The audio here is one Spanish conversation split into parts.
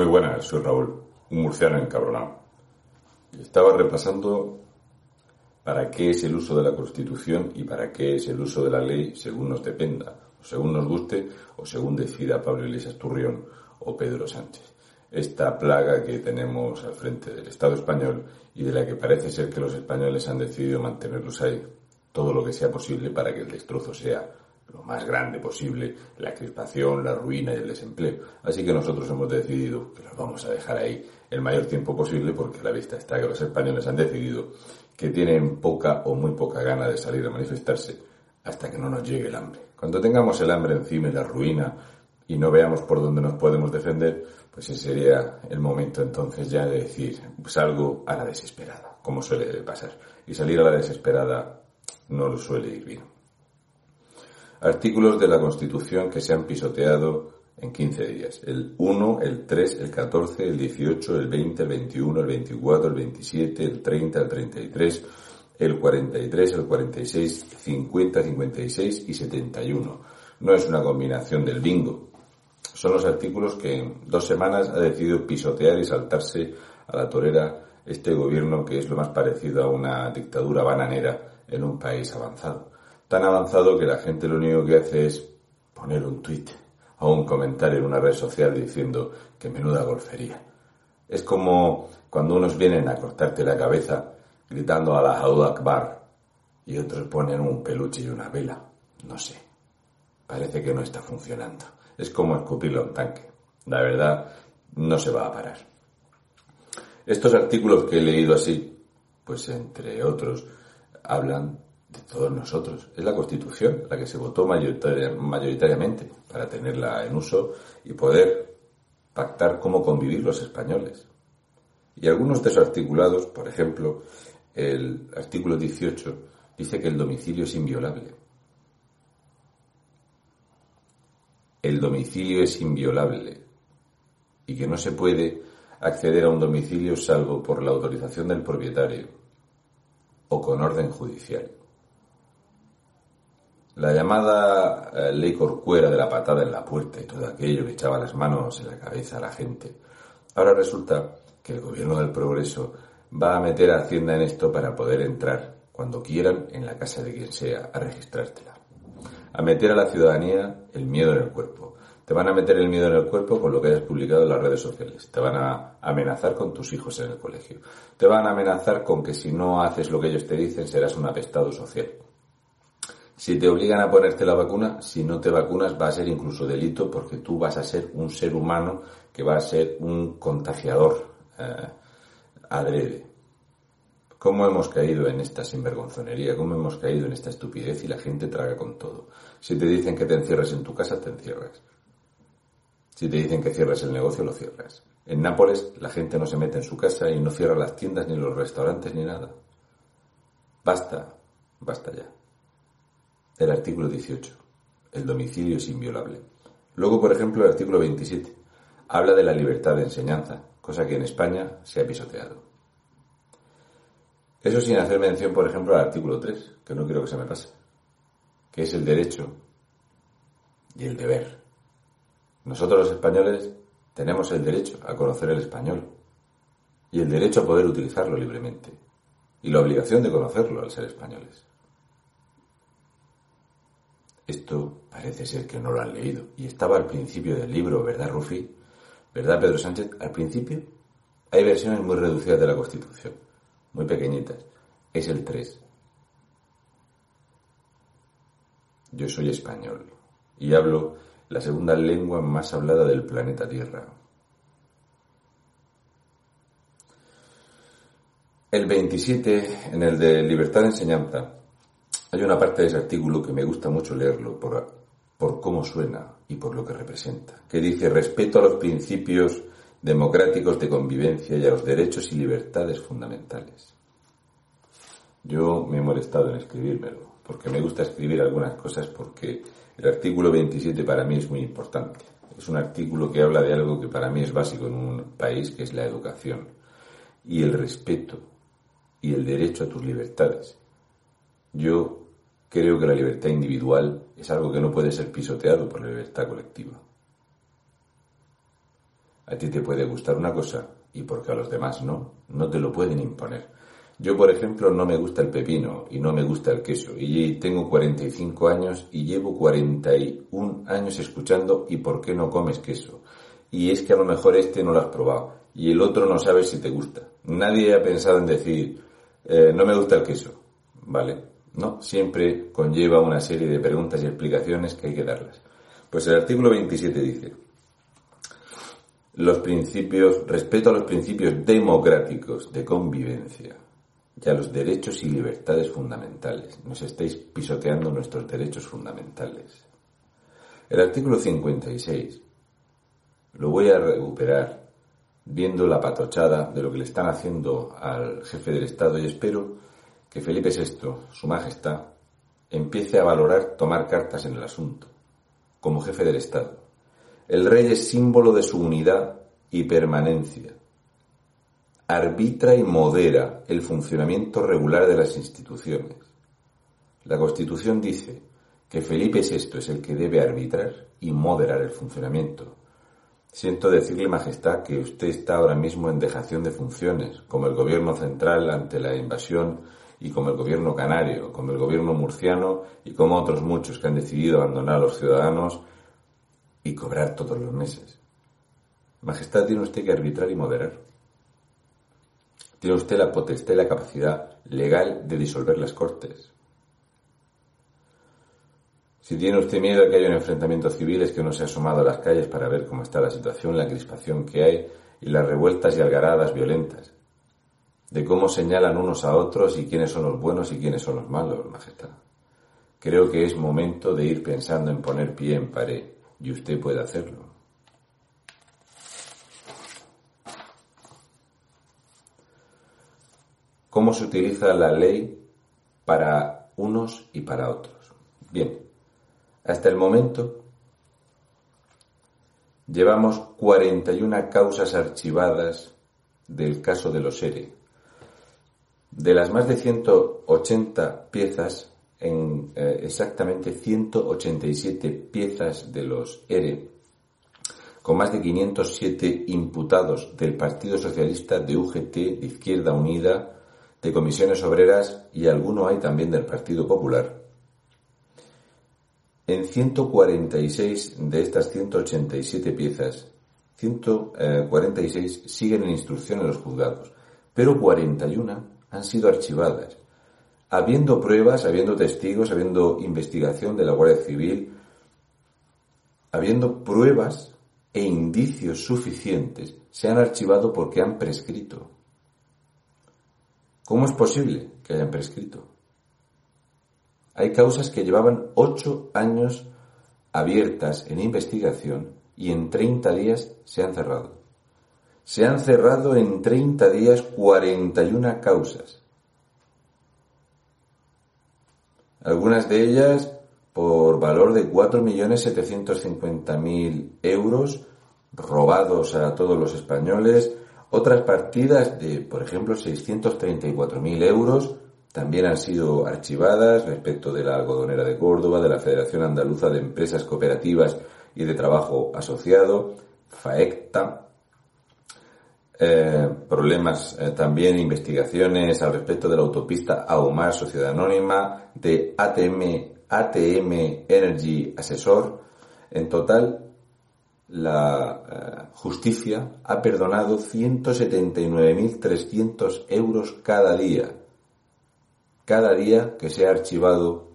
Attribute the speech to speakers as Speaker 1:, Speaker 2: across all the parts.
Speaker 1: Muy buenas, soy Raúl, un murciano encabronado. Estaba repasando para qué es el uso de la Constitución y para qué es el uso de la ley según nos dependa, o según nos guste, o según decida Pablo Iglesias Turrión o Pedro Sánchez. Esta plaga que tenemos al frente del Estado español y de la que parece ser que los españoles han decidido mantenerlos ahí todo lo que sea posible para que el destrozo sea lo más grande posible, la crispación, la ruina y el desempleo. Así que nosotros hemos decidido que los vamos a dejar ahí el mayor tiempo posible porque la vista está que los españoles han decidido que tienen poca o muy poca gana de salir a manifestarse hasta que no nos llegue el hambre. Cuando tengamos el hambre encima y la ruina y no veamos por dónde nos podemos defender, pues ese sería el momento entonces ya de decir, salgo a la desesperada, como suele pasar. Y salir a la desesperada no lo suele ir bien artículos de la Constitución que se han pisoteado en 15 días. El 1, el 3, el 14, el 18, el 20, el 21, el 24, el 27, el 30, el 33, el 43, el 46, 50, 56 y 71. No es una combinación del bingo. Son los artículos que en dos semanas ha decidido pisotear y saltarse a la torera este gobierno que es lo más parecido a una dictadura bananera en un país avanzado tan avanzado que la gente lo único que hace es poner un tweet o un comentario en una red social diciendo que menuda golfería. Es como cuando unos vienen a cortarte la cabeza gritando a la Haud Akbar y otros ponen un peluche y una vela. No sé. Parece que no está funcionando. Es como escupirlo a un tanque. La verdad, no se va a parar. Estos artículos que he leído así, pues entre otros, hablan de todos nosotros. Es la Constitución la que se votó mayoritariamente para tenerla en uso y poder pactar cómo convivir los españoles. Y algunos de esos articulados, por ejemplo, el artículo 18 dice que el domicilio es inviolable. El domicilio es inviolable y que no se puede acceder a un domicilio salvo por la autorización del propietario o con orden judicial. La llamada eh, ley corcuera de la patada en la puerta y todo aquello que echaba las manos en la cabeza a la gente. Ahora resulta que el gobierno del progreso va a meter a Hacienda en esto para poder entrar cuando quieran en la casa de quien sea a registrártela. A meter a la ciudadanía el miedo en el cuerpo. Te van a meter el miedo en el cuerpo con lo que hayas publicado en las redes sociales. Te van a amenazar con tus hijos en el colegio. Te van a amenazar con que si no haces lo que ellos te dicen serás un apestado social. Si te obligan a ponerte la vacuna, si no te vacunas va a ser incluso delito porque tú vas a ser un ser humano que va a ser un contagiador eh, adrede. ¿Cómo hemos caído en esta sinvergonzonería? ¿Cómo hemos caído en esta estupidez y la gente traga con todo? Si te dicen que te encierres en tu casa, te encierras. Si te dicen que cierres el negocio, lo cierras. En Nápoles la gente no se mete en su casa y no cierra las tiendas ni los restaurantes ni nada. Basta, basta ya el artículo 18. El domicilio es inviolable. Luego, por ejemplo, el artículo 27 habla de la libertad de enseñanza, cosa que en España se ha pisoteado. Eso sin hacer mención, por ejemplo, al artículo 3, que no quiero que se me pase, que es el derecho y el deber. Nosotros los españoles tenemos el derecho a conocer el español y el derecho a poder utilizarlo libremente y la obligación de conocerlo al ser españoles. Esto parece ser que no lo han leído. Y estaba al principio del libro, ¿verdad, Rufi? ¿Verdad, Pedro Sánchez? Al principio hay versiones muy reducidas de la Constitución, muy pequeñitas. Es el 3. Yo soy español y hablo la segunda lengua más hablada del planeta Tierra. El 27, en el de libertad de enseñanza, hay una parte de ese artículo que me gusta mucho leerlo por, por cómo suena y por lo que representa, que dice respeto a los principios democráticos de convivencia y a los derechos y libertades fundamentales. Yo me he molestado en escribírmelo, porque me gusta escribir algunas cosas porque el artículo 27 para mí es muy importante. Es un artículo que habla de algo que para mí es básico en un país, que es la educación y el respeto y el derecho a tus libertades. Yo creo que la libertad individual es algo que no puede ser pisoteado por la libertad colectiva. A ti te puede gustar una cosa y porque a los demás no, no te lo pueden imponer. Yo, por ejemplo, no me gusta el pepino y no me gusta el queso. Y tengo 45 años y llevo 41 años escuchando ¿y por qué no comes queso? Y es que a lo mejor este no lo has probado y el otro no sabe si te gusta. Nadie ha pensado en decir eh, no me gusta el queso. ¿Vale? No, siempre conlleva una serie de preguntas y explicaciones que hay que darlas. Pues el artículo 27 dice, los principios, respeto a los principios democráticos de convivencia y a los derechos y libertades fundamentales. Nos estáis pisoteando nuestros derechos fundamentales. El artículo 56 lo voy a recuperar viendo la patochada de lo que le están haciendo al jefe del Estado y espero que Felipe VI, su majestad, empiece a valorar tomar cartas en el asunto, como jefe del Estado. El rey es símbolo de su unidad y permanencia arbitra y modera el funcionamiento regular de las instituciones. La Constitución dice que Felipe VI es el que debe arbitrar y moderar el funcionamiento. Siento decirle, Majestad, que usted está ahora mismo en dejación de funciones, como el gobierno central ante la invasión y como el gobierno canario, como el gobierno murciano y como otros muchos que han decidido abandonar a los ciudadanos y cobrar todos los meses. Majestad, tiene usted que arbitrar y moderar. Tiene usted la potestad y la capacidad legal de disolver las Cortes. Si tiene usted miedo de que haya un enfrentamiento civil, es que no se ha asomado a las calles para ver cómo está la situación, la crispación que hay y las revueltas y algaradas violentas. De cómo señalan unos a otros y quiénes son los buenos y quiénes son los malos, Majestad. Creo que es momento de ir pensando en poner pie en pared y usted puede hacerlo. cómo se utiliza la ley para unos y para otros. Bien, hasta el momento llevamos 41 causas archivadas del caso de los ERE. De las más de 180 piezas, en eh, exactamente 187 piezas de los ERE, con más de 507 imputados del Partido Socialista, de UGT, de Izquierda Unida, de comisiones obreras y alguno hay también del Partido Popular. En 146 de estas 187 piezas, 146 siguen en instrucción en los juzgados, pero 41 han sido archivadas. Habiendo pruebas, habiendo testigos, habiendo investigación de la Guardia Civil, habiendo pruebas e indicios suficientes, se han archivado porque han prescrito. ¿Cómo es posible que hayan prescrito? Hay causas que llevaban ocho años abiertas en investigación y en 30 días se han cerrado. Se han cerrado en 30 días 41 causas. Algunas de ellas por valor de 4.750.000 euros robados a todos los españoles, otras partidas de, por ejemplo, 634.000 euros también han sido archivadas respecto de la algodonera de Córdoba, de la Federación Andaluza de Empresas Cooperativas y de Trabajo Asociado, FAECTA. Eh, problemas eh, también, investigaciones al respecto de la autopista Ahumar Sociedad Anónima, de ATM, ATM Energy Asesor. En total, la eh, justicia ha perdonado 179.300 euros cada día, cada día que se ha archivado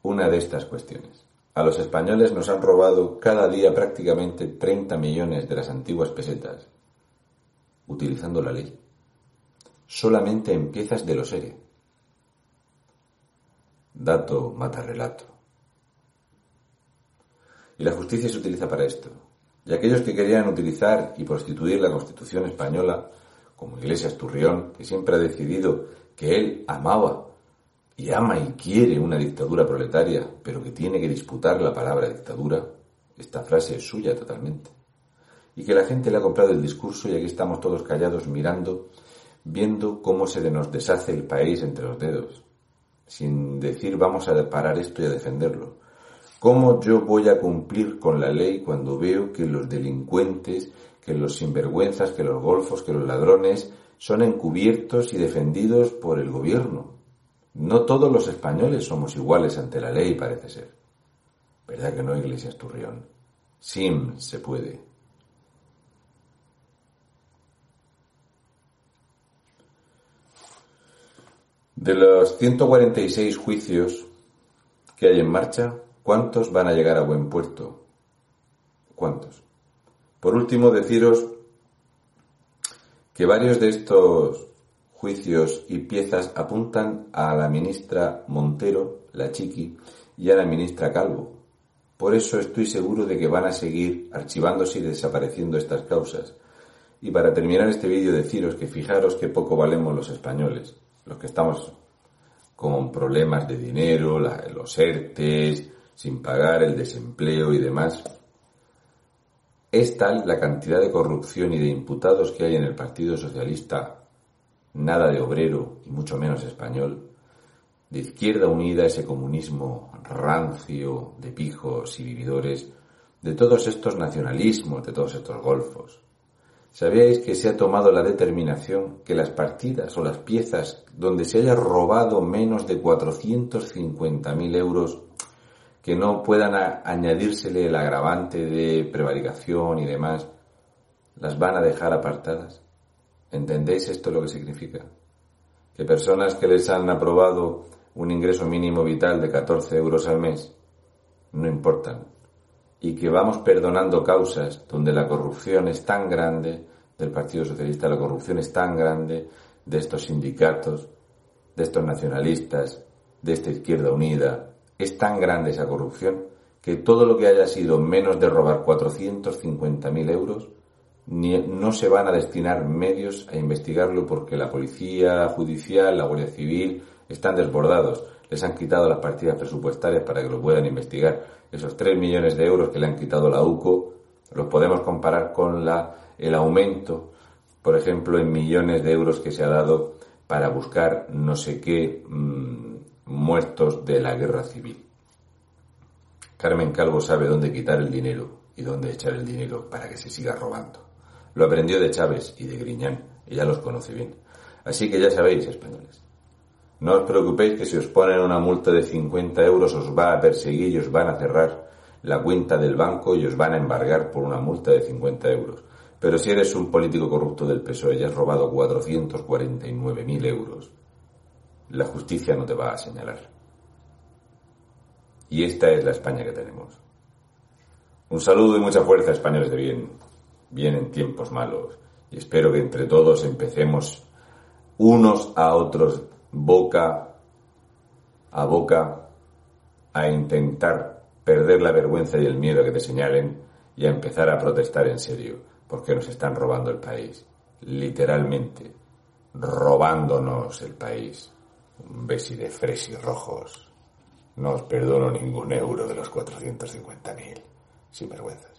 Speaker 1: una de estas cuestiones. A los españoles nos han robado cada día prácticamente 30 millones de las antiguas pesetas, utilizando la ley, solamente en piezas de los ERE. Dato mata relato. Y la justicia se utiliza para esto. Y aquellos que querían utilizar y prostituir la Constitución española, como Iglesias Turrión, que siempre ha decidido que él amaba y ama y quiere una dictadura proletaria, pero que tiene que disputar la palabra dictadura, esta frase es suya totalmente. Y que la gente le ha comprado el discurso y aquí estamos todos callados mirando, viendo cómo se nos deshace el país entre los dedos, sin decir vamos a parar esto y a defenderlo ¿Cómo yo voy a cumplir con la ley cuando veo que los delincuentes, que los sinvergüenzas, que los golfos, que los ladrones son encubiertos y defendidos por el gobierno? No todos los españoles somos iguales ante la ley, parece ser. ¿Verdad que no, Iglesias Turrión? Sim se puede. De los 146 juicios que hay en marcha, ¿cuántos van a llegar a buen puerto? ¿Cuántos? Por último, deciros que varios de estos juicios y piezas apuntan a la ministra Montero, la Chiqui, y a la ministra Calvo. Por eso estoy seguro de que van a seguir archivándose y desapareciendo estas causas. Y para terminar este vídeo deciros que fijaros qué poco valemos los españoles los que estamos con problemas de dinero, los ERTES, sin pagar el desempleo y demás, es tal la cantidad de corrupción y de imputados que hay en el Partido Socialista, nada de obrero y mucho menos español, de izquierda unida, ese comunismo rancio de pijos y vividores, de todos estos nacionalismos, de todos estos golfos, ¿Sabíais que se ha tomado la determinación que las partidas o las piezas donde se haya robado menos de 450.000 euros que no puedan añadírsele el agravante de prevaricación y demás, las van a dejar apartadas? ¿Entendéis esto lo que significa? Que personas que les han aprobado un ingreso mínimo vital de 14 euros al mes no importan, y que vamos perdonando causas donde la corrupción es tan grande del Partido Socialista, la corrupción es tan grande de estos sindicatos, de estos nacionalistas, de esta izquierda unida, es tan grande esa corrupción que todo lo que haya sido menos de robar 450.000 euros no se van a destinar medios a investigarlo porque la policía judicial, la Guardia Civil están desbordados. Les han quitado las partidas presupuestarias para que lo puedan investigar esos 3 millones de euros que le han quitado la UCO, los podemos comparar con la, el aumento, por ejemplo, en millones de euros que se ha dado para buscar no sé qué mm, muertos de la guerra civil. Carmen Calvo sabe dónde quitar el dinero y dónde echar el dinero para que se siga robando. Lo aprendió de Chávez y de Griñán, ella los conoce bien. Así que ya sabéis, españoles, no os preocupéis que si os ponen una multa de 50 euros os va a perseguir y os van a cerrar la cuenta del banco y os van a embargar por una multa de 50 euros. Pero si eres un político corrupto del PSOE y has robado 449.000 euros, la justicia no te va a señalar. Y esta es la España que tenemos. Un saludo y mucha fuerza, españoles de bien. Vienen tiempos malos. Y espero que entre todos empecemos unos a otros boca a boca a intentar perder la vergüenza y el miedo que te señalen y a empezar a protestar en serio, porque nos están robando el país, literalmente, robándonos el país. Un besi de fresi rojos. No os perdono ningún euro de los 450.000. Sin vergüenzas.